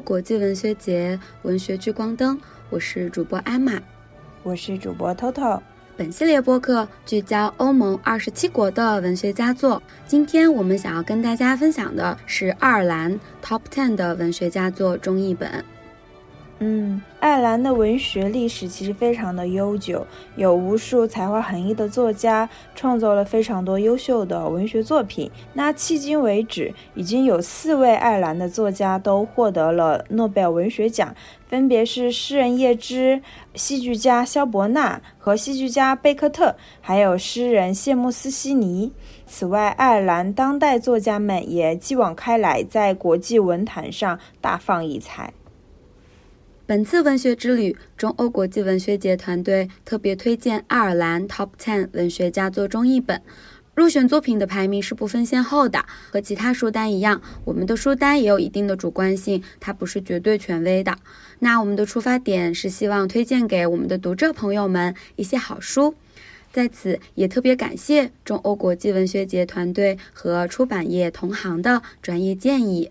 国际文学节文学聚光灯，我是主播艾玛，我是主播 Toto。本系列播客聚焦欧盟二十七国的文学佳作。今天我们想要跟大家分享的是爱尔兰 Top Ten 的文学佳作中译本。嗯，爱尔兰的文学历史其实非常的悠久，有无数才华横溢的作家创作了非常多优秀的文学作品。那迄今为止，已经有四位爱尔兰的作家都获得了诺贝尔文学奖，分别是诗人叶芝、戏剧家萧伯纳和戏剧家贝克特，还有诗人谢穆斯西尼。此外，爱尔兰当代作家们也继往开来，在国际文坛上大放异彩。本次文学之旅，中欧国际文学节团队特别推荐爱尔兰 Top Ten 文学佳作中译本。入选作品的排名是不分先后的，和其他书单一样，我们的书单也有一定的主观性，它不是绝对权威的。那我们的出发点是希望推荐给我们的读者朋友们一些好书。在此也特别感谢中欧国际文学节团队和出版业同行的专业建议。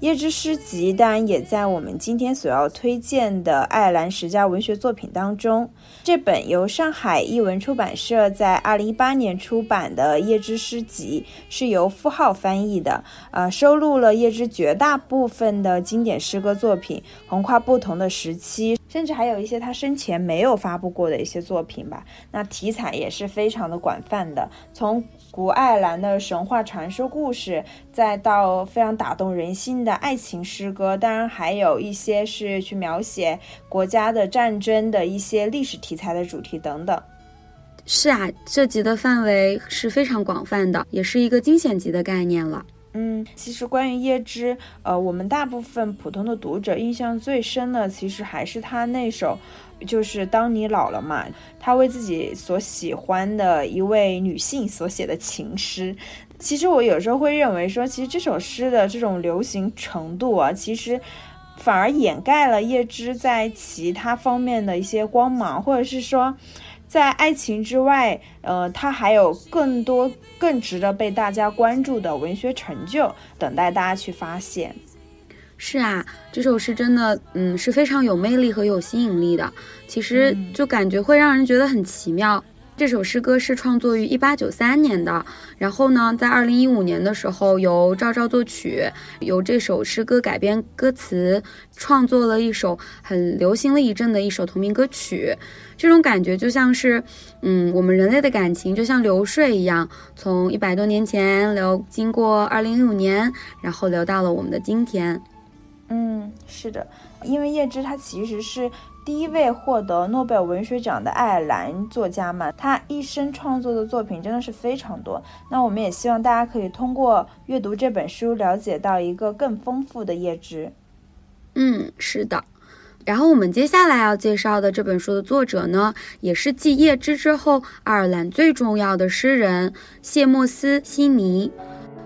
叶之诗集当然也在我们今天所要推荐的爱尔兰十佳文学作品当中。这本由上海译文出版社在二零一八年出版的叶之诗集是由傅浩翻译的，呃，收录了叶之绝大部分的经典诗歌作品，横跨不同的时期，甚至还有一些他生前没有发布过的一些作品吧。那题材也是非常的广泛的，从古爱尔兰的神话传说故事，再到非常打动人心的爱情诗歌，当然还有一些是去描写国家的战争的一些历史题材的主题等等。是啊，涉及的范围是非常广泛的，也是一个惊险级的概念了。嗯，其实关于叶芝，呃，我们大部分普通的读者印象最深的，其实还是他那首。就是当你老了嘛，他为自己所喜欢的一位女性所写的情诗。其实我有时候会认为说，其实这首诗的这种流行程度啊，其实反而掩盖了叶芝在其他方面的一些光芒，或者是说，在爱情之外，呃，他还有更多更值得被大家关注的文学成就等待大家去发现。是啊，这首诗真的，嗯，是非常有魅力和有吸引力的。其实就感觉会让人觉得很奇妙。这首诗歌是创作于一八九三年的，然后呢，在二零一五年的时候，由赵照作曲，由这首诗歌改编歌词，创作了一首很流行了一阵的一首同名歌曲。这种感觉就像是，嗯，我们人类的感情就像流水一样，从一百多年前流经过二零一五年，然后流到了我们的今天。嗯，是的，因为叶芝他其实是第一位获得诺贝尔文学奖的爱尔兰作家嘛，他一生创作的作品真的是非常多。那我们也希望大家可以通过阅读这本书，了解到一个更丰富的叶芝。嗯，是的。然后我们接下来要介绍的这本书的作者呢，也是继叶芝之后爱尔兰最重要的诗人谢莫斯西尼。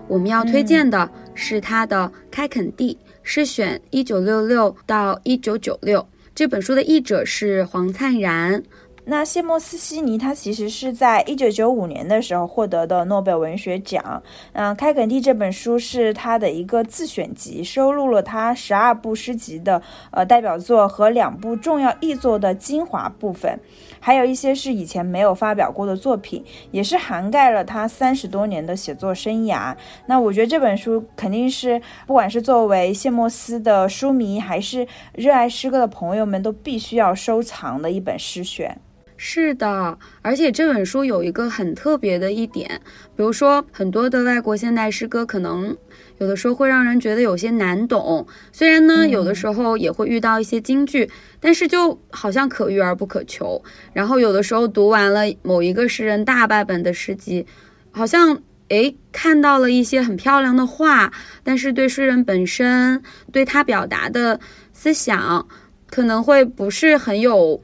我们要推荐的是他的《开垦地》。是选一九六六到一九九六，这本书的译者是黄灿然。那谢莫斯西尼他其实是在一九九五年的时候获得的诺贝尔文学奖。嗯，《开垦地》这本书是他的一个自选集，收录了他十二部诗集的呃代表作和两部重要译作的精华部分。还有一些是以前没有发表过的作品，也是涵盖了他三十多年的写作生涯。那我觉得这本书肯定是，不管是作为谢莫斯的书迷，还是热爱诗歌的朋友们，都必须要收藏的一本诗选。是的，而且这本书有一个很特别的一点，比如说很多的外国现代诗歌可能。有的时候会让人觉得有些难懂，虽然呢，有的时候也会遇到一些金句，但是就好像可遇而不可求。然后有的时候读完了某一个诗人大半本的诗集，好像诶看到了一些很漂亮的画，但是对诗人本身对他表达的思想可能会不是很有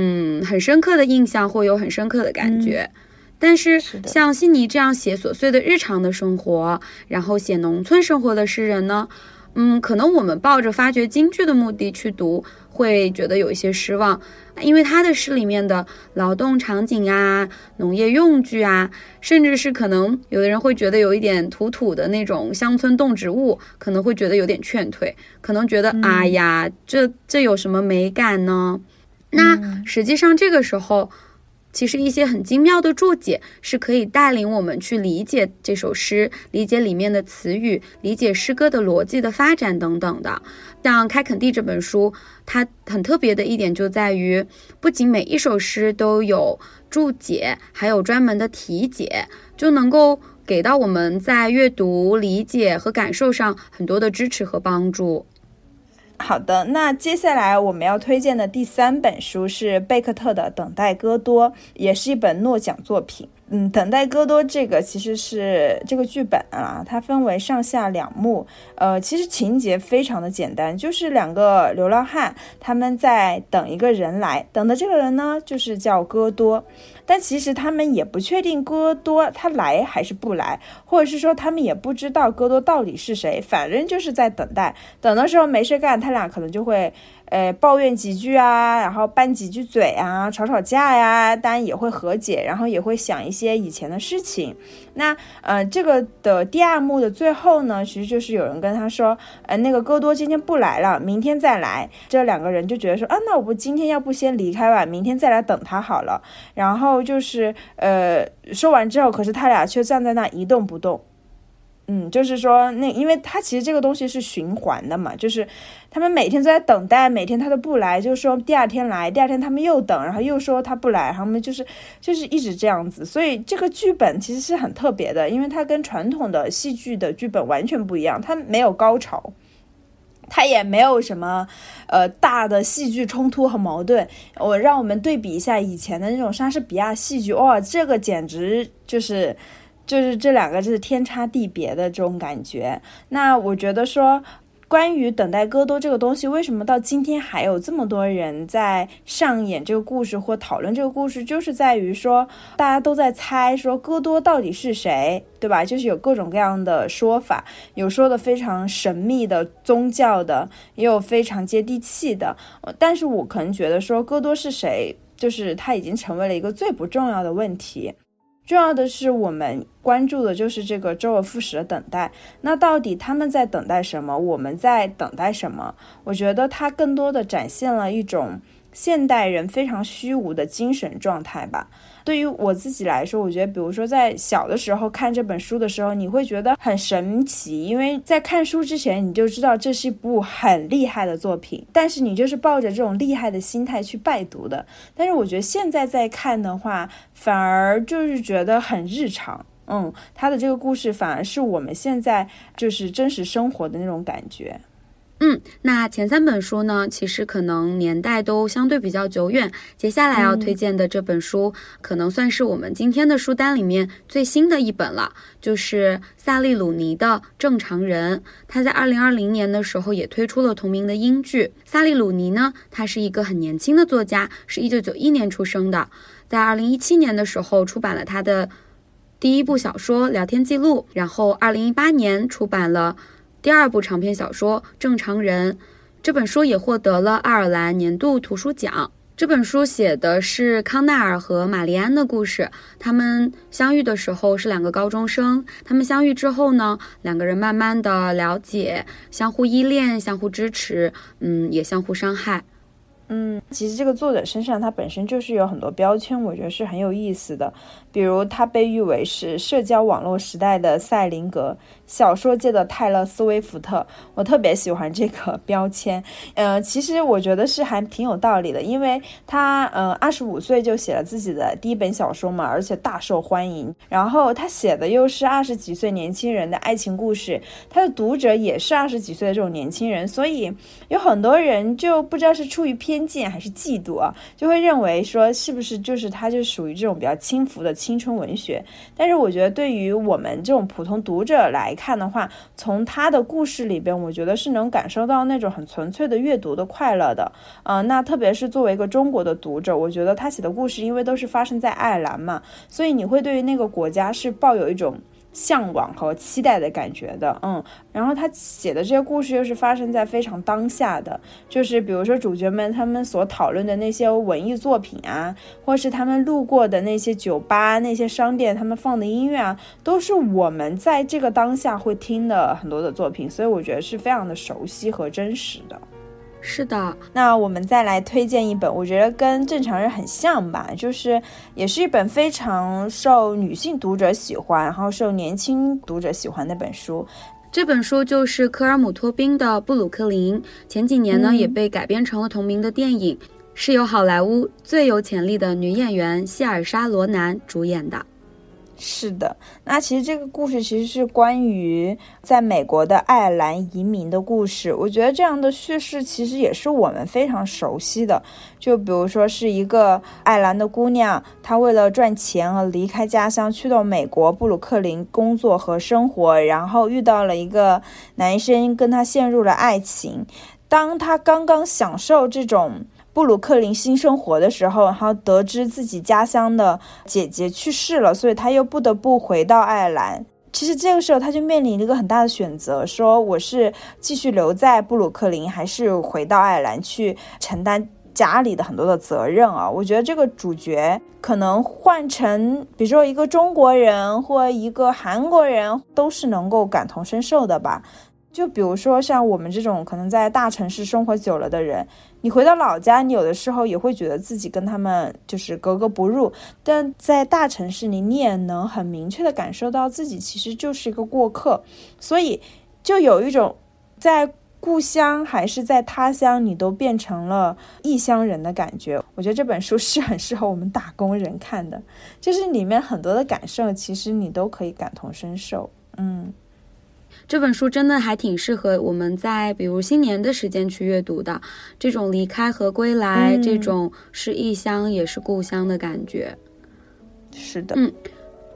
嗯很深刻的印象会有很深刻的感觉。但是像悉尼这样写琐碎的日常的生活，然后写农村生活的诗人呢，嗯，可能我们抱着发掘京剧的目的去读，会觉得有一些失望，因为他的诗里面的劳动场景啊、农业用具啊，甚至是可能有的人会觉得有一点土土的那种乡村动植物，可能会觉得有点劝退，可能觉得哎呀，这这有什么美感呢？那实际上这个时候。其实一些很精妙的注解是可以带领我们去理解这首诗，理解里面的词语，理解诗歌的逻辑的发展等等的。像《开垦地》这本书，它很特别的一点就在于，不仅每一首诗都有注解，还有专门的题解，就能够给到我们在阅读、理解和感受上很多的支持和帮助。好的，那接下来我们要推荐的第三本书是贝克特的《等待戈多》，也是一本诺奖作品。嗯，等待戈多这个其实是这个剧本啊，它分为上下两幕。呃，其实情节非常的简单，就是两个流浪汉他们在等一个人来，等的这个人呢就是叫戈多，但其实他们也不确定戈多他来还是不来，或者是说他们也不知道戈多到底是谁，反正就是在等待。等的时候没事干，他俩可能就会。呃，抱怨几句啊，然后拌几句嘴啊，吵吵架呀，当然也会和解，然后也会想一些以前的事情。那呃，这个的第二幕的最后呢，其实就是有人跟他说，呃，那个戈多今天不来了，明天再来。这两个人就觉得说，啊，那我不今天要不先离开吧，明天再来等他好了。然后就是呃，说完之后，可是他俩却站在那一动不动。嗯，就是说，那因为他其实这个东西是循环的嘛，就是他们每天都在等待，每天他都不来，就是说第二天来，第二天他们又等，然后又说他不来，他们就是就是一直这样子。所以这个剧本其实是很特别的，因为它跟传统的戏剧的剧本完全不一样，它没有高潮，它也没有什么呃大的戏剧冲突和矛盾。我让我们对比一下以前的那种莎士比亚戏剧，哇，这个简直就是。就是这两个就是天差地别的这种感觉。那我觉得说，关于等待戈多这个东西，为什么到今天还有这么多人在上演这个故事或讨论这个故事，就是在于说大家都在猜说戈多到底是谁，对吧？就是有各种各样的说法，有说的非常神秘的宗教的，也有非常接地气的。但是我可能觉得说戈多是谁，就是他已经成为了一个最不重要的问题。重要的是，我们关注的就是这个周而复始的等待。那到底他们在等待什么？我们在等待什么？我觉得它更多的展现了一种现代人非常虚无的精神状态吧。对于我自己来说，我觉得，比如说在小的时候看这本书的时候，你会觉得很神奇，因为在看书之前你就知道这是一部很厉害的作品，但是你就是抱着这种厉害的心态去拜读的。但是我觉得现在在看的话，反而就是觉得很日常，嗯，他的这个故事反而是我们现在就是真实生活的那种感觉。嗯，那前三本书呢，其实可能年代都相对比较久远。接下来要推荐的这本书，可能算是我们今天的书单里面最新的一本了，就是萨利鲁尼的《正常人》。他在二零二零年的时候也推出了同名的英剧。萨利鲁尼呢，他是一个很年轻的作家，是一九九一年出生的，在二零一七年的时候出版了他的第一部小说《聊天记录》，然后二零一八年出版了。第二部长篇小说《正常人》这本书也获得了爱尔兰年度图书奖。这本书写的是康奈尔和玛丽安的故事。他们相遇的时候是两个高中生，他们相遇之后呢，两个人慢慢的了解，相互依恋，相互支持，嗯，也相互伤害。嗯，其实这个作者身上他本身就是有很多标签，我觉得是很有意思的。比如他被誉为是社交网络时代的赛林格。小说界的泰勒·斯威夫特，我特别喜欢这个标签。呃，其实我觉得是还挺有道理的，因为他呃二十五岁就写了自己的第一本小说嘛，而且大受欢迎。然后他写的又是二十几岁年轻人的爱情故事，他的读者也是二十几岁的这种年轻人，所以有很多人就不知道是出于偏见还是嫉妒啊，就会认为说是不是就是他就属于这种比较轻浮的青春文学。但是我觉得对于我们这种普通读者来，看的话，从他的故事里边，我觉得是能感受到那种很纯粹的阅读的快乐的。嗯，那特别是作为一个中国的读者，我觉得他写的故事，因为都是发生在爱尔兰嘛，所以你会对于那个国家是抱有一种。向往和期待的感觉的，嗯，然后他写的这些故事又是发生在非常当下的，就是比如说主角们他们所讨论的那些文艺作品啊，或是他们路过的那些酒吧、那些商店，他们放的音乐啊，都是我们在这个当下会听的很多的作品，所以我觉得是非常的熟悉和真实的。是的，那我们再来推荐一本，我觉得跟正常人很像吧，就是也是一本非常受女性读者喜欢，然后受年轻读者喜欢的本书。这本书就是科尔姆托宾的《布鲁克林》，前几年呢也被改编成了同名的电影，是由好莱坞最有潜力的女演员希尔莎·罗南主演的。是的，那其实这个故事其实是关于在美国的爱尔兰移民的故事。我觉得这样的叙事其实也是我们非常熟悉的。就比如说是一个爱尔兰的姑娘，她为了赚钱而离开家乡，去到美国布鲁克林工作和生活，然后遇到了一个男生，跟她陷入了爱情。当她刚刚享受这种。布鲁克林新生活的时候，然后得知自己家乡的姐姐去世了，所以他又不得不回到爱尔兰。其实这个时候他就面临一个很大的选择：说我是继续留在布鲁克林，还是回到爱尔兰去承担家里的很多的责任啊？我觉得这个主角可能换成，比如说一个中国人或一个韩国人，都是能够感同身受的吧。就比如说像我们这种可能在大城市生活久了的人。你回到老家，你有的时候也会觉得自己跟他们就是格格不入，但在大城市里，你也能很明确的感受到自己其实就是一个过客，所以就有一种在故乡还是在他乡，你都变成了异乡人的感觉。我觉得这本书 是很适合我们打工人看的，就是里面很多的感受，其实你都可以感同身受，嗯。这本书真的还挺适合我们在比如新年的时间去阅读的，这种离开和归来，这种是异乡也是故乡的感觉。是的，嗯。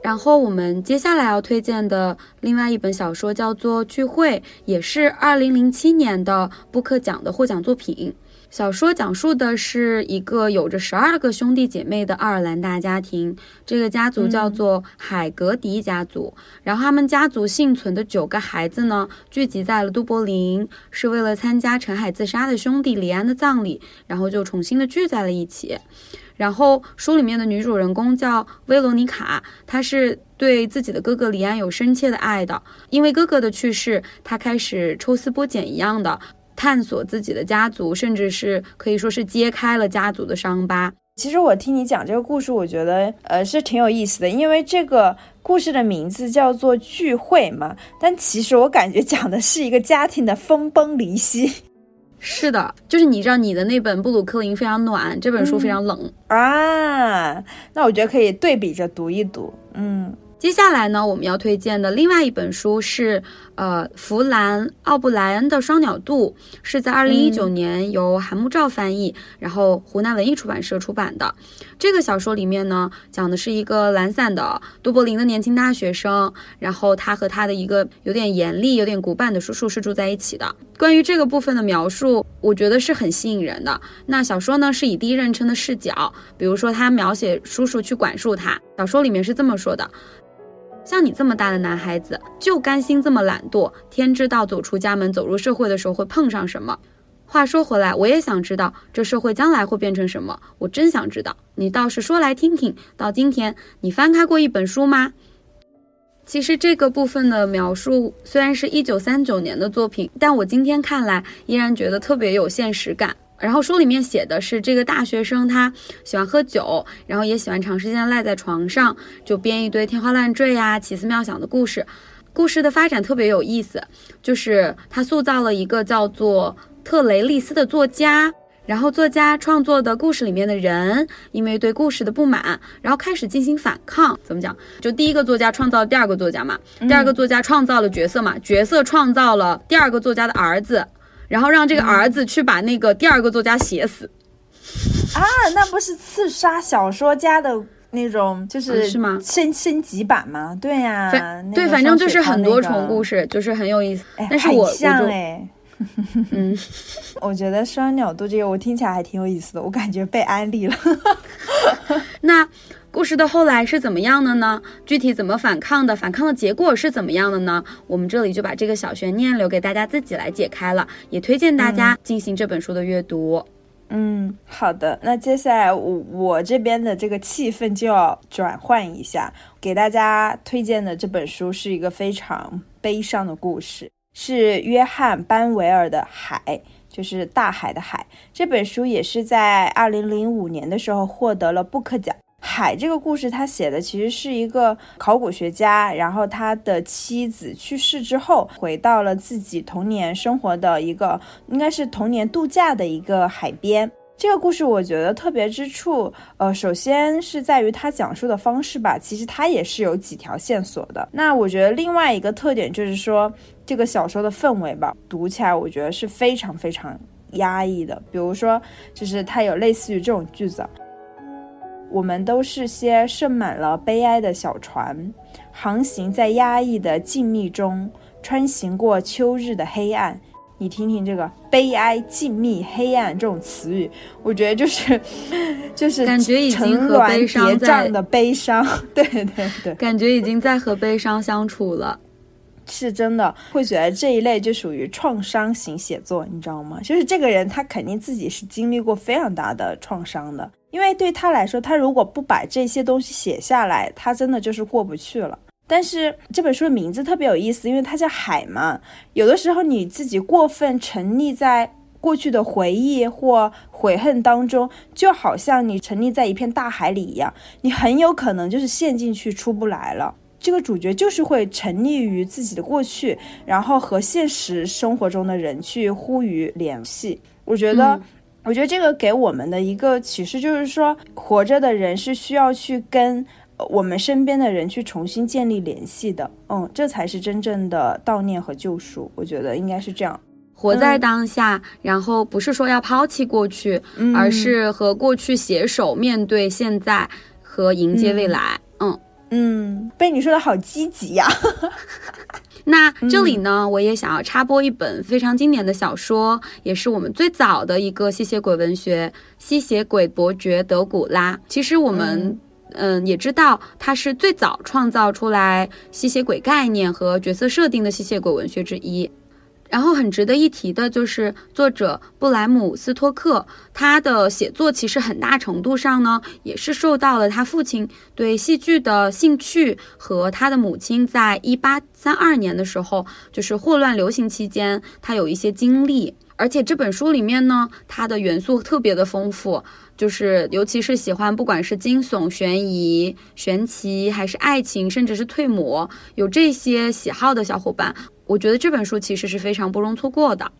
然后我们接下来要推荐的另外一本小说叫做《聚会》，也是二零零七年的布克奖的获奖作品。小说讲述的是一个有着十二个兄弟姐妹的爱尔兰大家庭，这个家族叫做海格迪家族。然后他们家族幸存的九个孩子呢，聚集在了都柏林，是为了参加陈海自杀的兄弟李安的葬礼，然后就重新的聚在了一起。然后书里面的女主人公叫薇罗妮卡，她是对自己的哥哥李安有深切的爱的，因为哥哥的去世，她开始抽丝剥茧一样的。探索自己的家族，甚至是可以说是揭开了家族的伤疤。其实我听你讲这个故事，我觉得呃是挺有意思的，因为这个故事的名字叫做聚会嘛，但其实我感觉讲的是一个家庭的分崩离析。是的，就是你知道你的那本布鲁克林非常暖，这本书非常冷啊。那我觉得可以对比着读一读，嗯。接下来呢，我们要推荐的另外一本书是，呃，弗兰·奥布莱恩的《双鸟渡》，是在二零一九年由韩木照翻译，然后湖南文艺出版社出版的。这个小说里面呢，讲的是一个懒散的都柏林的年轻大学生，然后他和他的一个有点严厉、有点古板的叔叔是住在一起的。关于这个部分的描述，我觉得是很吸引人的。那小说呢，是以第一人称的视角，比如说他描写叔叔去管束他。小说里面是这么说的。像你这么大的男孩子，就甘心这么懒惰？天知道走出家门、走入社会的时候会碰上什么。话说回来，我也想知道这社会将来会变成什么。我真想知道。你倒是说来听听。到今天，你翻开过一本书吗？其实这个部分的描述虽然是一九三九年的作品，但我今天看来依然觉得特别有现实感。然后书里面写的是这个大学生，他喜欢喝酒，然后也喜欢长时间赖在床上，就编一堆天花乱坠呀、奇思妙想的故事。故事的发展特别有意思，就是他塑造了一个叫做特雷利斯的作家。然后作家创作的故事里面的人，因为对故事的不满，然后开始进行反抗。怎么讲？就第一个作家创造第二个作家嘛，第二个作家创造了角色嘛，角色创造了第二个作家的儿子，然后让这个儿子去把那个第二个作家写死。啊，那不是刺杀小说家的那种，就是是吗？升升级版吗？对呀，对，反正就是很多重故事，就是很有意思。但是我像哎。嗯，我觉得双鸟渡这个我听起来还挺有意思的，我感觉被安利了。那故事的后来是怎么样的呢？具体怎么反抗的？反抗的结果是怎么样的呢？我们这里就把这个小悬念留给大家自己来解开了，也推荐大家进行这本书的阅读。嗯，好的。那接下来我我这边的这个气氛就要转换一下，给大家推荐的这本书是一个非常悲伤的故事。是约翰·班维尔的《海》，就是大海的海。这本书也是在二零零五年的时候获得了布克奖。海这个故事，他写的其实是一个考古学家，然后他的妻子去世之后，回到了自己童年生活的一个，应该是童年度假的一个海边。这个故事我觉得特别之处，呃，首先是在于它讲述的方式吧，其实它也是有几条线索的。那我觉得另外一个特点就是说，这个小说的氛围吧，读起来我觉得是非常非常压抑的。比如说，就是它有类似于这种句子：我们都是些盛满了悲哀的小船，航行在压抑的静谧中，穿行过秋日的黑暗。你听听这个悲哀、静谧、黑暗这种词语，我觉得就是 就是感觉已经和悲伤在的悲伤，对对对，感觉已经在和悲伤相处了，是真的会觉得这一类就属于创伤型写作，你知道吗？就是这个人他肯定自己是经历过非常大的创伤的，因为对他来说，他如果不把这些东西写下来，他真的就是过不去了。但是这本书的名字特别有意思，因为它叫海嘛。有的时候你自己过分沉溺在过去的回忆或悔恨当中，就好像你沉溺在一片大海里一样，你很有可能就是陷进去出不来了。这个主角就是会沉溺于自己的过去，然后和现实生活中的人去呼吁联系。我觉得，我觉得这个给我们的一个启示就是说，活着的人是需要去跟。我们身边的人去重新建立联系的，嗯，这才是真正的悼念和救赎。我觉得应该是这样，活在当下，然后不是说要抛弃过去，而是和过去携手面对现在和迎接未来。嗯嗯，被你说的好积极呀。那这里呢，我也想要插播一本非常经典的小说，也是我们最早的一个吸血鬼文学《吸血鬼伯爵德古拉》。其实我们。嗯，也知道他是最早创造出来吸血鬼概念和角色设定的吸血鬼文学之一。然后很值得一提的就是作者布莱姆斯托克，他的写作其实很大程度上呢，也是受到了他父亲对戏剧的兴趣和他的母亲在一八三二年的时候，就是霍乱流行期间，他有一些经历。而且这本书里面呢，它的元素特别的丰富。就是，尤其是喜欢不管是惊悚、悬疑、玄奇，还是爱情，甚至是退魔，有这些喜好的小伙伴，我觉得这本书其实是非常不容错过的。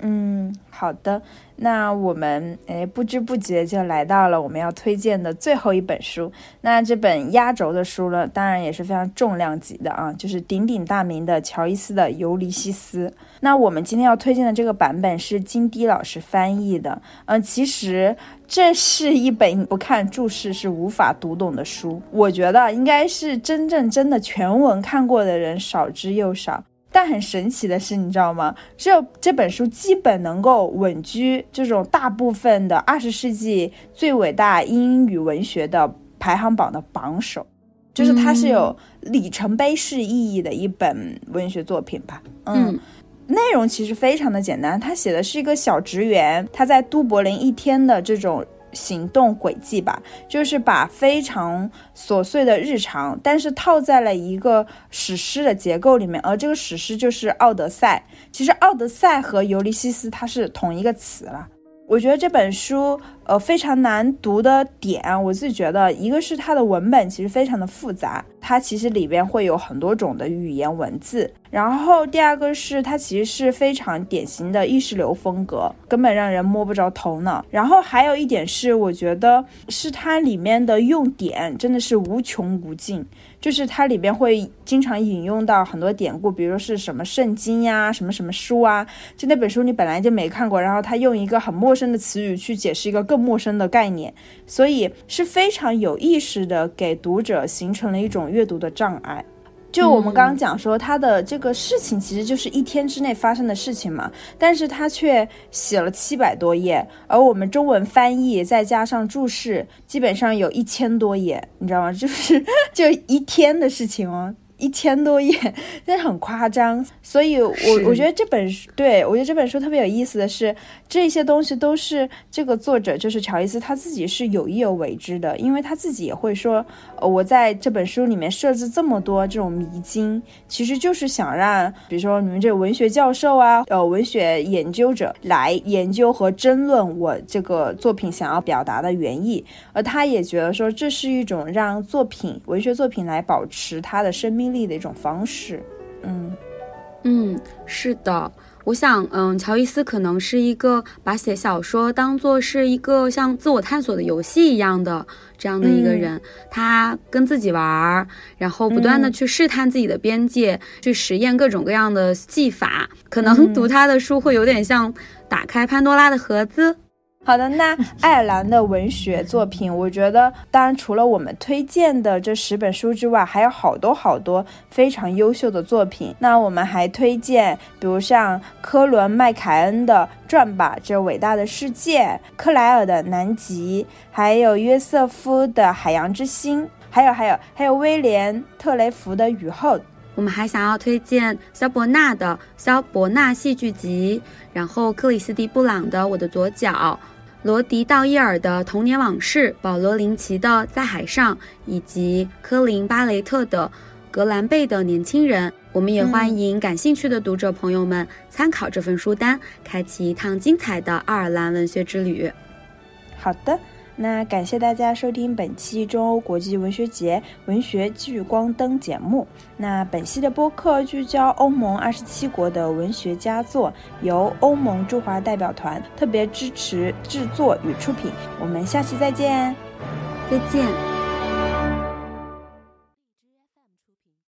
嗯，好的。那我们诶不知不觉就来到了我们要推荐的最后一本书。那这本压轴的书呢，当然也是非常重量级的啊，就是鼎鼎大名的乔伊斯的《尤利西斯》。那我们今天要推荐的这个版本是金迪老师翻译的。嗯，其实这是一本不看注释是无法读懂的书。我觉得应该是真正真的全文看过的人少之又少。但很神奇的是，你知道吗？这这本书基本能够稳居这种大部分的二十世纪最伟大英语文学的排行榜的榜首，就是它是有里程碑式意义的一本文学作品吧。嗯，内容其实非常的简单，他写的是一个小职员，他在都柏林一天的这种。行动轨迹吧，就是把非常琐碎的日常，但是套在了一个史诗的结构里面，而这个史诗就是《奥德赛》。其实，《奥德赛》和《尤利西斯》它是同一个词了。我觉得这本书，呃，非常难读的点，我自己觉得，一个是它的文本其实非常的复杂，它其实里边会有很多种的语言文字。然后第二个是它其实是非常典型的意识流风格，根本让人摸不着头脑。然后还有一点是，我觉得是它里面的用典真的是无穷无尽。就是它里边会经常引用到很多典故，比如说是什么圣经呀，什么什么书啊，就那本书你本来就没看过，然后他用一个很陌生的词语去解释一个更陌生的概念，所以是非常有意识的给读者形成了一种阅读的障碍。就我们刚刚讲说，他的这个事情其实就是一天之内发生的事情嘛，但是他却写了七百多页，而我们中文翻译再加上注释，基本上有一千多页，你知道吗？就是就一天的事情哦。一千多页，真的很夸张。所以，我我觉得这本书，对我觉得这本书特别有意思的是，这些东西都是这个作者，就是乔伊斯他自己是有意而为之的，因为他自己也会说，呃，我在这本书里面设置这么多这种迷津，其实就是想让，比如说你们这个文学教授啊，呃，文学研究者来研究和争论我这个作品想要表达的原意，而他也觉得说，这是一种让作品文学作品来保持它的生命。力的一种方式，嗯。嗯，是的，我想，嗯，乔伊斯可能是一个把写小说当做是一个像自我探索的游戏一样的这样的一个人，他跟自己玩儿，然后不断的去试探自己的边界，去实验各种各样的技法，可能读他的书会有点像打开潘多拉的盒子。好的，那爱尔兰的文学作品，我觉得，当然除了我们推荐的这十本书之外，还有好多好多非常优秀的作品。那我们还推荐，比如像科伦麦凯恩的《转吧，这伟大的世界》，克莱尔的《南极》，还有约瑟夫的《海洋之心》，还有还有还有威廉特雷弗的《雨后》。我们还想要推荐肖伯纳的《肖伯纳戏剧集》，然后克里斯蒂布朗的《我的左脚》。罗迪·道伊尔的童年往事，保罗·林奇的在海上，以及科林·巴雷特的格兰贝的年轻人，我们也欢迎感兴趣的读者朋友们参考这份书单，开启一趟精彩的爱尔兰文学之旅。好的。那感谢大家收听本期中欧国际文学节文学聚光灯节目。那本期的播客聚焦欧盟二十七国的文学佳作，由欧盟驻华代表团特别支持制作与出品。我们下期再见，再见。